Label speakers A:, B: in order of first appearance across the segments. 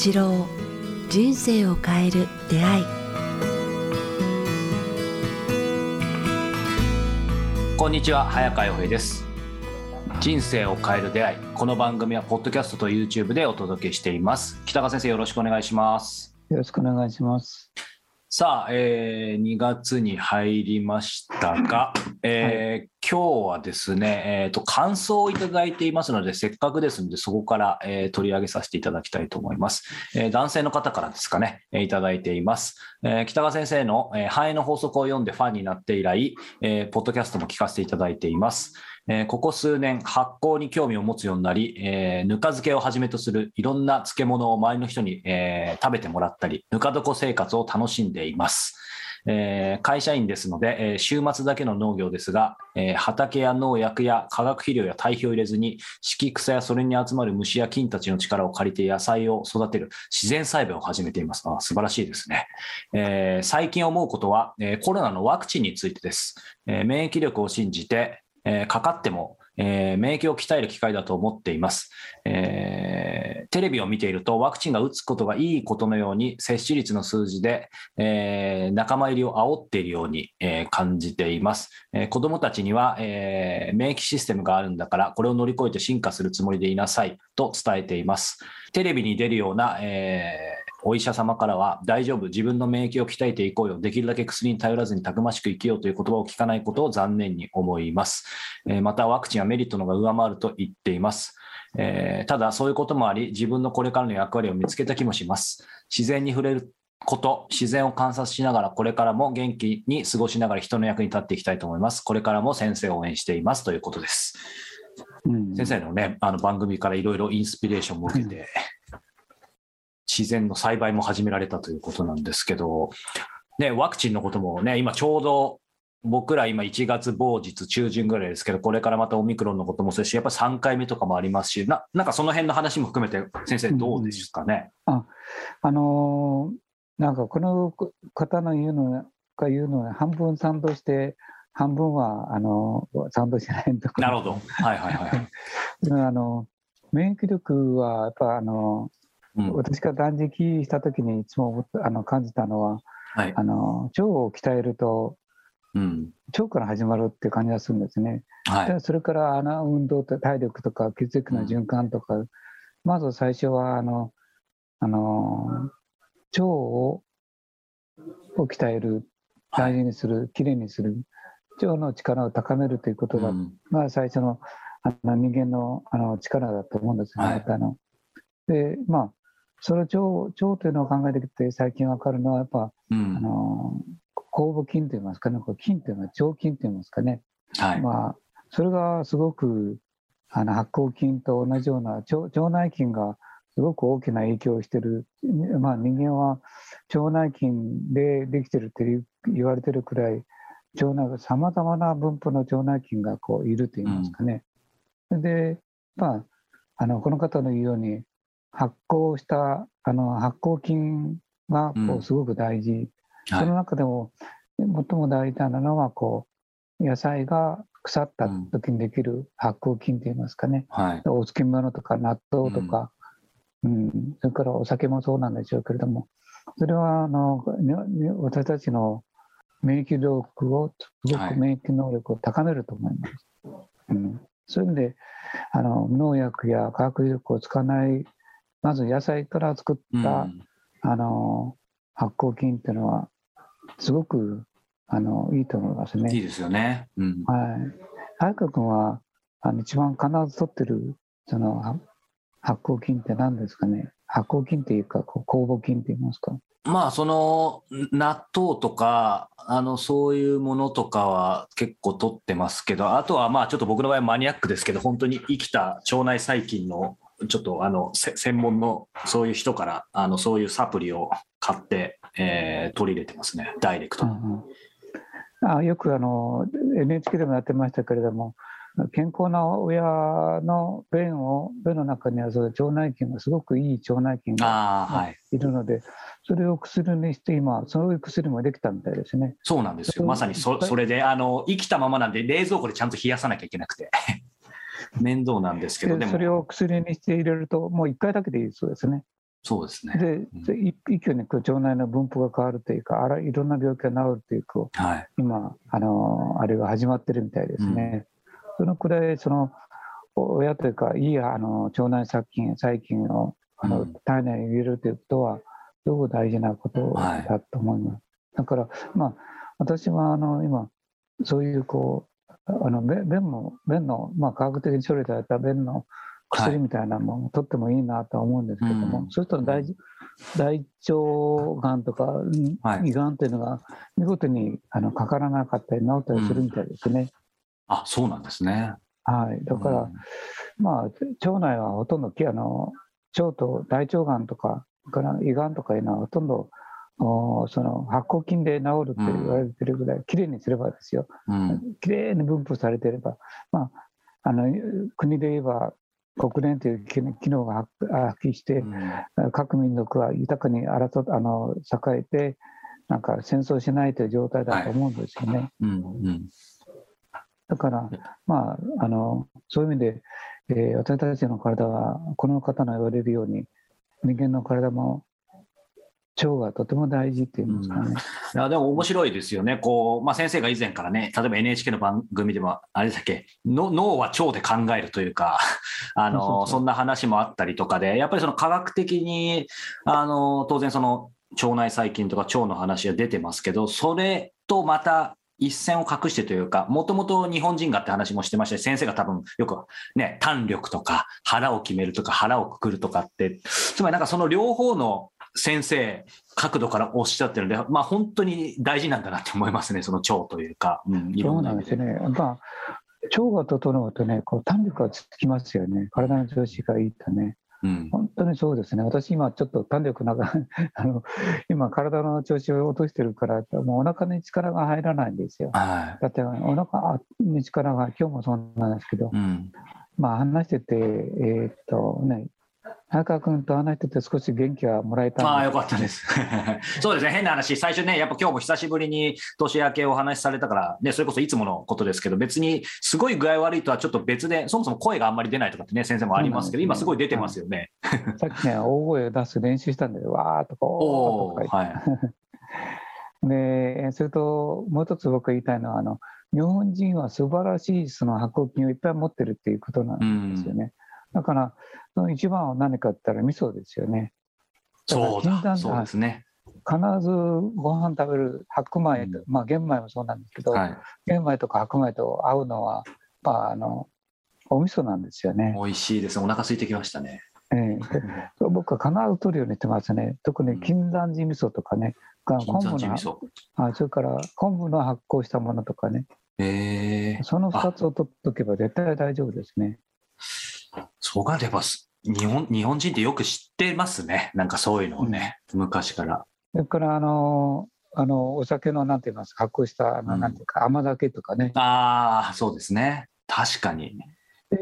A: 一郎人生を変える出会い。
B: こんにちは早川洋平です。人生を変える出会い。この番組はポッドキャストと YouTube でお届けしています。北川先生よろしくお願いします。
C: よろしくお願いします
B: さあ、えー、2月に入りましたが、えー、はい、今日はですね、えーと、感想をいただいていますので、せっかくですので、そこから、えー、取り上げさせていただきたいと思います。えー、男性の方からですかね、えー、いただいています。えー、北川先生の、えー、繁栄の法則を読んでファンになって以来、えー、ポッドキャストも聞かせていただいています。えー、ここ数年発酵に興味を持つようになり、えー、ぬか漬けをはじめとするいろんな漬物を周りの人に、えー、食べてもらったり、ぬか床生活を楽しんでいます。えー、会社員ですので、えー、週末だけの農業ですが、えー、畑や農薬や化学肥料や堆肥を入れずに、敷草やそれに集まる虫や菌たちの力を借りて野菜を育てる自然栽培を始めています。あ素晴らしいですね。え、最近思うことは、え、コロナのワクチンについてです。え、免疫力を信じて、えー、かかっても、えー、免疫を鍛える機会だと思っています、えー、テレビを見ているとワクチンが打つことがいいことのように接種率の数字で、えー、仲間入りを煽っているように、え感じています、え子どもたちには、え免疫システムがあるんだからこれを乗り越えて進化するつもりでいなさいと伝えています。テレビに出るような、えお医者様からは大丈夫、自分の免疫を鍛えていこうよ、できるだけ薬に頼らずにたくましく生きようという言葉を聞かないことを残念に思います。えまたワクチンはメリットのが上回ると言っています。えー、ただそういうこともあり、自分のこれからの役割を見つけた気もします。自然に触れること、自然を観察しながら、これからも元気に過ごしながら人の役に立っていきたいと思います。これからも先生を応援していますということです。うん、先生のね、あの番組からいろいろインスピレーションを受けて、自然の栽培も始められたということなんですけど、ね、ワクチンのこともね、今ちょうど僕ら今1月某日中旬ぐらいですけど、これからまたオミクロンのこともそうですし、やっぱり3回目とかもありますし、ななんかその辺の話も含めて、先生、どうですかね？
C: うん、ああのー、なんかこの方の言うのが言うのは、半分賛同して、半分はあの賛同しないとか。
B: なるほど。はいはいはい。
C: あの免疫力はやっぱあのうん、私が断食した時にいつもあの感じたのは、はい、あの腸を鍛えると、うん、腸から始まるっていう感じがするんですね。はい、それからあの運動と体力とか血液の循環とか、うん、まず最初はあのあの腸をを鍛える大事にする、はい、きれいにする腸の力を高めるということが、うん、まあ、最初のあの人間のあの力だと思うんですね。はい、あのでまあそれを腸腸というのを考えてきて最近分かるのはやっぱ、うん、あの酵母菌といいますかね菌というのは腸菌といいますかね、はい、まあ、それがすごくあの発酵菌と同じような腸腸内菌がすごく大きな影響をしている、まあ、人間は腸内菌でできてるって言われてるくらい腸内さまざまな分布の腸内菌がこういるといいますかね。うん、で、まあ、あのこの方の言うように発酵したあの発酵菌がこうすごく大事、うんその中でも最も大事なのはこう野菜が腐った時にできる発酵菌といいますかね、はい、お漬物とか納豆とか、うん、うん、それからお酒もそうなんでしょうけれども。それはあの私たちの免疫力をすごく免疫能力を高めると思います。はい、うん、そういう意味であの農薬や化学力を使わないまず野菜から作った、うん、あの発酵菌っていうのはすごくあのいいと思いますね。
B: いいですよね。
C: うん、はい。早川君はあの一番必ず取ってるその発酵菌って何ですかね？発酵菌っていうかこう酵母菌って言いますか？
B: まあその納豆とかあのそういうものとかは結構取ってますけどあとはまあちょっと僕の場合マニアックですけど本当に生きた腸内細菌のちょっとあの専門のそういう人からあのそういうサプリを買って、えー、取り入れてますね、ダイレクトに。うん
C: うん、あよくあの NHK でもやってましたけれども、健康な親の便を便の中にはそ腸内菌がすごくいい腸内菌がい。るので、はい、それを薬にして今そういう薬もできたみたいですね。
B: そうなんですよ。まさにそそれであの生きたままなんで冷蔵庫でちゃんと冷やさなきゃいけなくて面倒なんですけど、
C: それを薬にして入れると、もう1回だけでいいそうですね。
B: そうですね。
C: で、うん、一挙に腸内の分布が変わるというか、あらいろんな病気が治るというか、はい、今あの、あれが始まってるみたいですね。うん、そのくらいその親というか、いいあの腸内殺菌、細菌をあの、体内に入れるということは、すごく大事なことだと思います。はい、だから、まあ、私はあの今、そういうこう、あの便も便の、まあ、科学的に処理された便の薬みたいなものを取ってもいいなとは思うんですけども、はい、そうすると大大腸がんとか胃がんというのが見事にあのかからなかったり治ったりするみたいですね。うん、
B: あそうなんですね。
C: はい、だから、うん、まあ腸内はほとんどあの腸と大腸がんとかから胃がんとかいうのはほとんどおその発酵菌で治るって言われてるぐらい、きれいにすればですよ、きれいに分布されていれば、まあ、あの国で言えば国連という機能が発揮して、うん、各民族は豊かに争あの栄えてなんか戦争しないという状態だと思うんですよね。はい。うんうん、だから、まあ、あのそういう意味で、えー、私たちの体はこの方の言われるように人間の体も腸がとても大事っていうんですかね。うん、い
B: やでも面白いですよね。こう、まあ、先生が以前からね、例えば NHK の番組でも、あれだっけ、の脳は腸で考えるというか、あのそんな話もあったりとかで、やっぱりその科学的に、あの当然その腸内細菌とか腸の話は出てますけど、それとまた一線を画してというか、もともと日本人がって話もしてましたし、先生が多分よくね、胆力とか腹を決めるとか腹をくくるとかって、つまりなんかその両方の先生、角度からおっしゃってるので、まあ、本当に大事なんだなって思いますね、その腸というか。
C: うん、そうなんですね。まあ、腸が整うとね、こう胆力がつきますよね。体の調子がいいとね。うん、本当にそうですね。私今ちょっと胆力なんか あの今体の調子を落としてるからもうお腹に力が入らないんですよ。はい、だってお腹に力が今日もそうなんですけど、うん、まあ話しててえー、っとね早川君と話してて少し元気はもらえた
B: ああ、よかったです。そうですね、変な話、最初ね、やっぱ今日も久しぶりに年明けお話しされたから、ね、それこそいつものことですけど、別にすごい具合悪いとはちょっと別で、そもそも声があんまり出ないとかってね、先生もありますけど、ね、今すごい出てますよね。
C: さっきね、大声を出す練習したんで、わーっとこう、はい。で、それともう一つ僕が言いたいのは、あの、日本人は素晴らしいその発酵菌をいっぱい持ってるっていうことなんですよね。だから、その一番は何かって言ったら味噌ですよね。
B: そうだそうですね。
C: 必ずご飯食べる白米、うん、まあ玄米もそうなんですけど、はい、玄米とか白米と合うのは、まあ、あのお味噌なんですよね。
B: 美味しいです。お腹空いてきましたね。
C: ええ、僕は必ず取るようにしてますね。特に金山寺味噌とかね、
B: うん、昆布の
C: あそれから昆布の発酵したものとかね。えー、その2つを取っとけば絶対大丈夫ですね。
B: そうか、やっぱ日本日本人ってよく知ってますね、なんかそういうのをね、うん、昔から。
C: それからあのあのお酒のなんて言いますか、発酵したあの、なんていうか、甘酒とかね。
B: ああ、そうですね、確かに。
C: で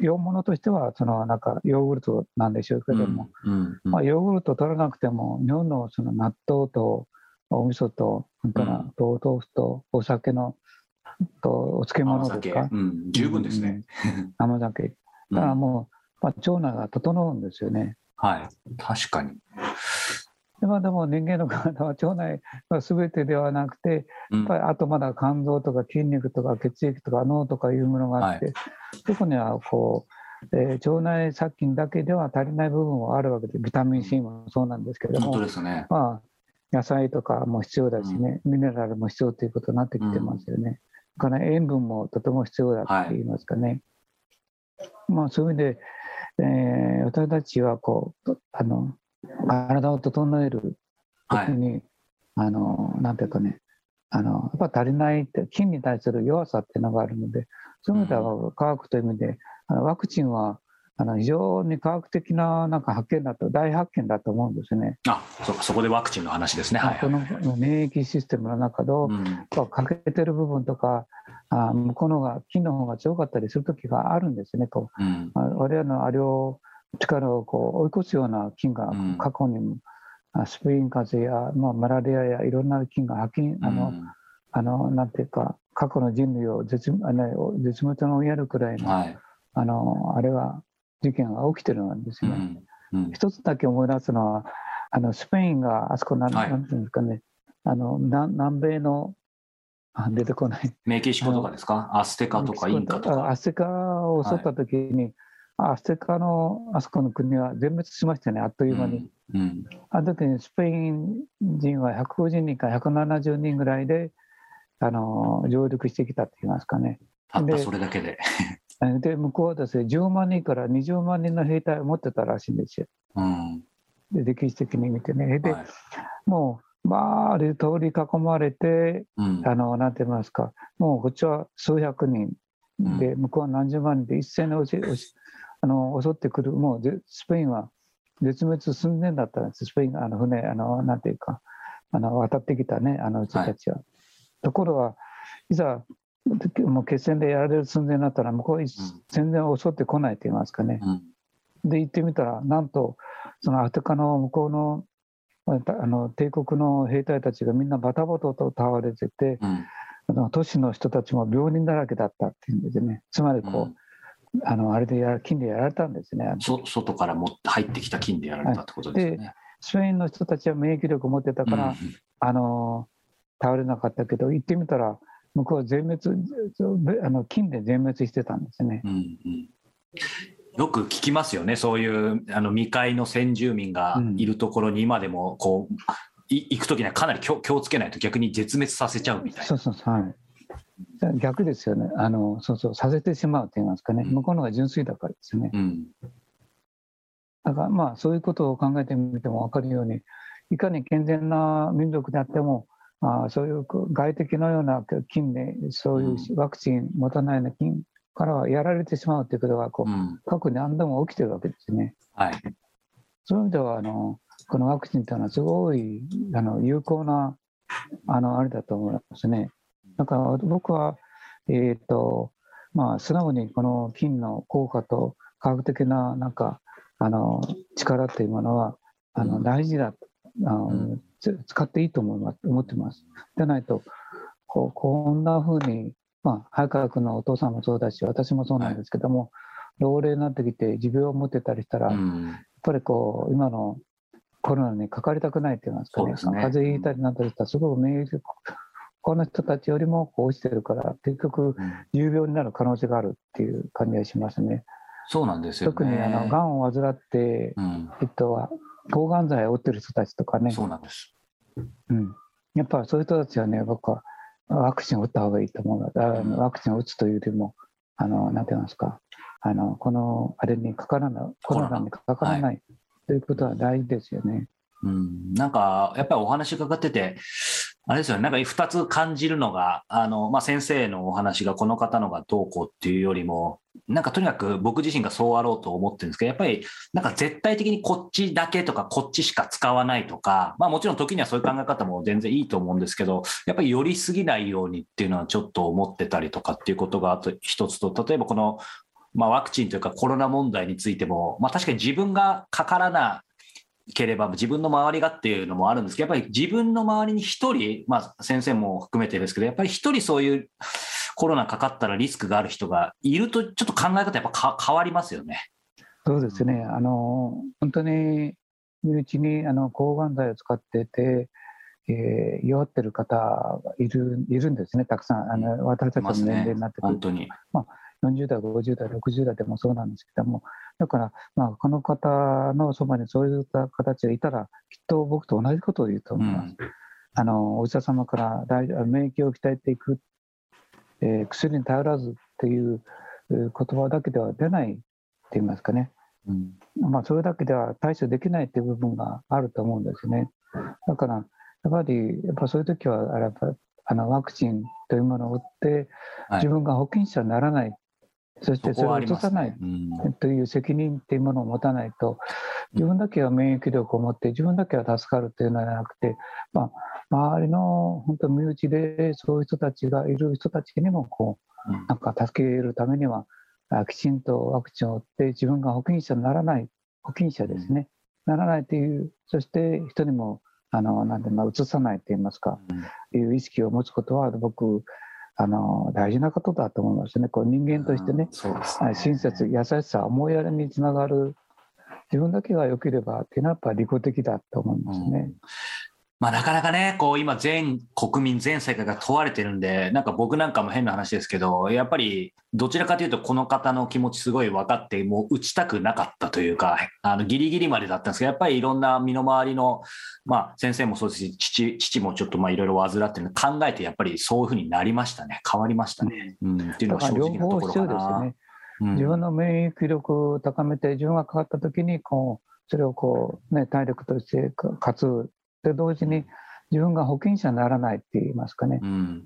C: 洋物としてはそのなんかヨーグルトなんでしょうけども、うんうんうん、まあ、ヨーグルト取らなくても日本のその納豆とお味噌とそれから豆腐とお酒のとお漬物とか、
B: うん、十分ですね、
C: 甘酒だからもう、まあ、腸内が整うんですよね。
B: はい、確かに。
C: でもでも人間の体は腸内が全てではなくて、やっぱりあとまだ肝臓とか筋肉とか血液とか脳とかいうものがあって、はい、そこにはこう、えー、腸内殺菌だけでは足りない部分はあるわけで、ビタミン C もそうなんですけども、
B: ね、
C: まあ、野菜とかも必要だしね、うん、ミネラルも必要ということになってきてますよね。うん、から塩分もとても必要だって言いますかね。はいまあ、そういう意味で、えー、私たちはこうあの体を整える時に、はい、あのなんていうかねあのやっぱ足りないって筋に対する弱さっていうのがあるのでそういう意味では科学という意味で、あのワクチンは非常に科学的ななんか発見だと大発見だと思うんですね。
B: あそそこでワクチンの話ですね。
C: はい、この免疫システムの中の、うん、欠けてる部分とかあ向こうのが菌の方が強かったりする時があるんですね。こう、うん、我々のあれを力をこう追い越すような菌が過去にも、うん、スペイン風邪や、まあ、マラリアやいろんな菌が発菌あの、うん、あのなんていうか過去の人類を絶あの絶滅の追いやるくらいの、はい、あのあれは事件が起きてるんですね。一つだけ思い出すのはあのスペインがあそこなん,、なんていうんですかねあの南米のあ出てこない。
B: メキシコとかですか？アステカとかインカとか？
C: アステカを襲った時に、はい、アステカのあそこの国は全滅しましたね、あっという間に。うん、うん、あの時にスペイン人は150人か170人ぐらいであの上陸してきたって言いますかね。
B: たったそれだけで。
C: で、向こうはですね、10万人から20万人の兵隊を持ってたらしいんですよ。うん、で歴史的に見てね。で、はい、もう、まあ、通り囲まれて、うん、あの、なんて言いますか、もうこっちは数百人。で、向こうは何十万人で一斉に押し押しあの襲ってくる、もうスペインは絶滅寸前だったんです、スペインあの船、あのなんていうか、あの渡ってきたね、あの人たちは。はい、ところが、いざもう決戦でやられる寸前になったら向こう全然襲ってこないと言いますかね。うん、で行ってみたらなんとそのアフリカの向こうのあの帝国の兵隊たちがみんなバタバタと倒れてて、うん、あの都市の人たちも病人だらけだったっていうんですね。つまりこう、うん、あのあれでや金でやられたんですね。
B: 外からも入ってきた金でやられたってことですね、はい、で
C: スペインの人たちは免疫力を持ってたから、あの倒れなかったけど行ってみたら向こうは全滅あの金で全滅してたんですね。うんうん。
B: よく聞きますよね、そういうあの未開の先住民がいるところに今でもこう、行くときにはかなり気を気をつけないと逆に絶滅させちゃうみたいな。
C: そうそうはい。逆ですよね。あのそうそうさせてしまうと言いますかね、うん、向こうのが純粋だからですね、うん、だからまあそういうことを考えてみても分かるようにいかに健全な民族であってもあそういう外敵のような菌でそういうワクチン持たないような菌からはやられてしまうということがこう、うん、過去に何度も起きてるわけですね。はい、そういう意味ではあのこのワクチンというのはすごいあの有効なあのあれだと思いますね。だから僕は、えーとまあ、素直にこの菌の効果と科学的ななんかあの力というものはあの大事だ、あの使っていいと思います思ってます。でないとこうこんなふうに、まあ、早川君のお父さんもそうだし私もそうなんですけども、はい、老齢になってきて持病を持ってたりしたら、うん、やっぱりこう今のコロナにかかりたくないって言いますかね、ね。風邪ひいたりなんたりしたらすごく免疫力他の人たちよりもこう落ちてるから結局重病になる可能性があるっていう感じがしますね。
B: そうなんですよ、ね、
C: 特にあのがんを患って、うん、えっと、抗がん剤を打ってる人たちとかね。
B: そうなんです。
C: うん。やっぱそういう人たちはね、僕はワクチンを打った方がいいと思うので、うん、ワクチンを打つというよりも、あの、なんて言いますか、あの、この、あれにかからない、コロナにかからない、はい、ということは大事ですよね。
B: うん、なんか、やっぱりお話伺ってて、あれですよね、なんか2つ感じるのが、あのまあ、先生のお話がこの方のがどうこうっていうよりも、なんかとにかく僕自身がそうあろうと思ってるんですけど、やっぱりなんか絶対的にこっちだけとか、こっちしか使わないとか、まあ、もちろん時にはそういう考え方も全然いいと思うんですけど、やっぱり寄りすぎないようにっていうのはちょっと思ってたりとかっていうことがあと一つと、例えばこのまあ、ワクチンというかコロナ問題についても、まあ、確かに自分がかからなければ自分の周りがっていうのもあるんですけど、やっぱり自分の周りに1人、まあ、先生も含めてですけど、やっぱり1人そういうコロナかかったらリスクがある人がいると、ちょっと考え方やっぱ変わりますよね。
C: そうですね。あの、本当に身内にあの抗がん剤を使ってて、えー、弱ってる方がいるいるんですね、たくさん、あの私たちの年齢になってくると、ね、まあ、40代、50代、60代でもそうなんですけども、だから、まあ、この方のそばにそういった形がいたら、きっと僕と同じことを言うと思います。うん、あのお医者様から大免疫を鍛えていく、えー、薬に頼らずっていう言葉だけでは出ないって言いますかね。うん、まあ、それだけでは対処できないっていう部分があると思うんですね。だから、やっぱり、やっぱそういう時は、やっぱあのワクチンというものを打って、自分が保険者にならないそしてそれを落とさないという責任っていうものを持たないと、自分だけは免疫力を持って、自分だけは助かるというのではなくて、まあ、周りの本当、身内でそういう人たちがいる人たちにもこう、なんか助けるためには、きちんとワクチンを打って、自分が保険者にならない、保険者ですね、ならないという、そして人にも、あのなんでまあ、移さないといいますか、いう意識を持つことは、僕、あの大事なことだと思いますね。こう人間としてね、親切、優しさ、思いやりにつながる。自分だけが良ければっていうのはやっぱり利己的だと思いますね。うん
B: まあ、なかなかね、こう今、全国民、全世界が問われてるんで、なんか僕なんかも変な話ですけど、やっぱりどちらかというと、この方の気持ちすごい分かって、もう打ちたくなかったというか、あのギリギリまでだったんですけど、やっぱりいろんな身の回りの、まあ、先生もそうですし、父父もちょっといろいろ患ってるの考えて、やっぱりそういうふうになりましたね、変わりましたね。うん、っていうのが正直なところかな。ね。
C: うん、自分の免疫力を高めて、自分がかかった時にこう、それをこう、ね、体力として活で同時に自分が保険者にならないって言いますかね、うん、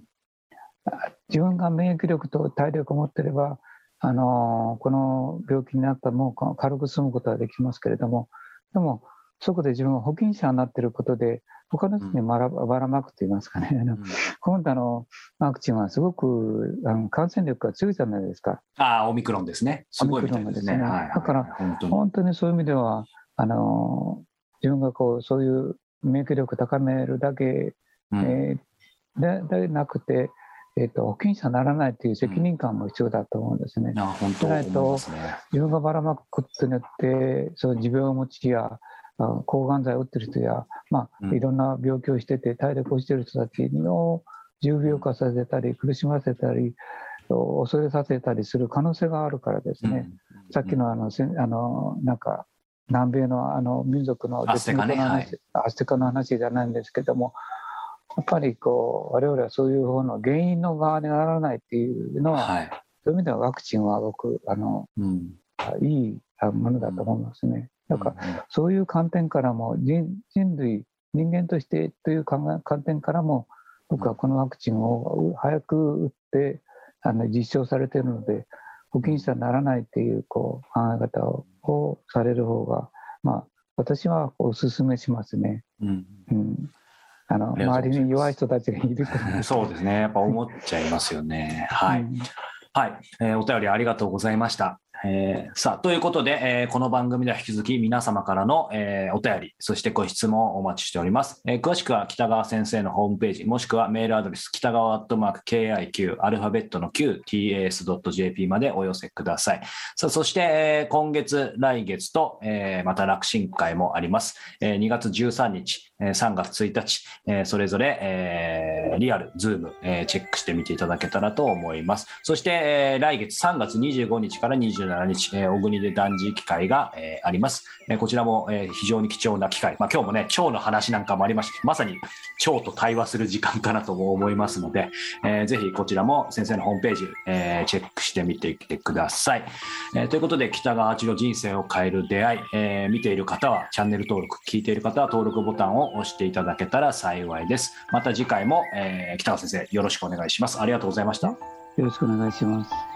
C: 自分が免疫力と体力を持っていればあのこの病気になったらもう軽く済むことはできますけれどもでもそこで自分が保険者になっていることで他の人にばらばらまくと言いますかね、うん、今度のワクチンはすごくあの感染力が強いじゃないですか。
B: ああ、オミクロンですね。
C: すごいですね。だから、本当に。そういう意味では、あの自分がこうそういう免疫力高めるだけ、うん、えー、ででなくて、えーと、保険者にならないという責任感も必要だと思うんですね。うん、
B: 本当ないと、
C: 自分がばらまくことによってその持病持ちや抗がん剤を打ってる人や、まあ、いろんな病気をしてて体力をしている人たちの重病化させたり苦しませたり恐れさせたりする可能性があるからですね、うん、さっきのあのあのなんか南米のあの民族の
B: アステカの
C: 話、アステカの話じゃないんですけどもやっぱりこう我々はそういう方の原因の側にならないっていうのは、はい、そういう意味ではワクチンは僕あの、うん、いいものだと思いますね。だから、そういう観点からも人人類人間としてという観点からも僕はこのワクチンを早く打ってあの実証されているので保険者にならないっていうこう考え方ををされる方が、まあ、私はお勧めしますね。うん、うん、あの周りに弱い人たちがいる
B: そうですね、やっぱ思っちゃいますよね。はい、うん、はい、えー、お便りありがとうございました。えー、さあ、ということで、えー、この番組では引き続き皆様からの、えー、お便り、そしてご質問をお待ちしております。え詳しくは北川先生のホームページ、もしくはメールアドレス、北川アットマーク KIQ、アルファベットの Q、tas.jp までお寄せください。さあ、そして、え今月、来月と、えまた楽進会もあります。え2月13日、3月1日、それぞれ、リアル、ズーム、チェックしてみていただけたらと思います。そして、来月3月25日から27日、小国で断食機会が、あります。こちらも、非常に貴重な機会。まあ、今日もね、腸の話なんかもありました。まさに腸と対話する時間かなと思いますので、ぜひこちらも先生のホームページ、チェックしてみてきてください。ということで、北川八郎人生を変える出会い、見ている方はチャンネル登録、聞いている方は登録ボタンを押していただけたら幸いです。また次回も、えー、北川先生よろしくお願いします。ありがとうございました。よ
C: ろしくお願いします。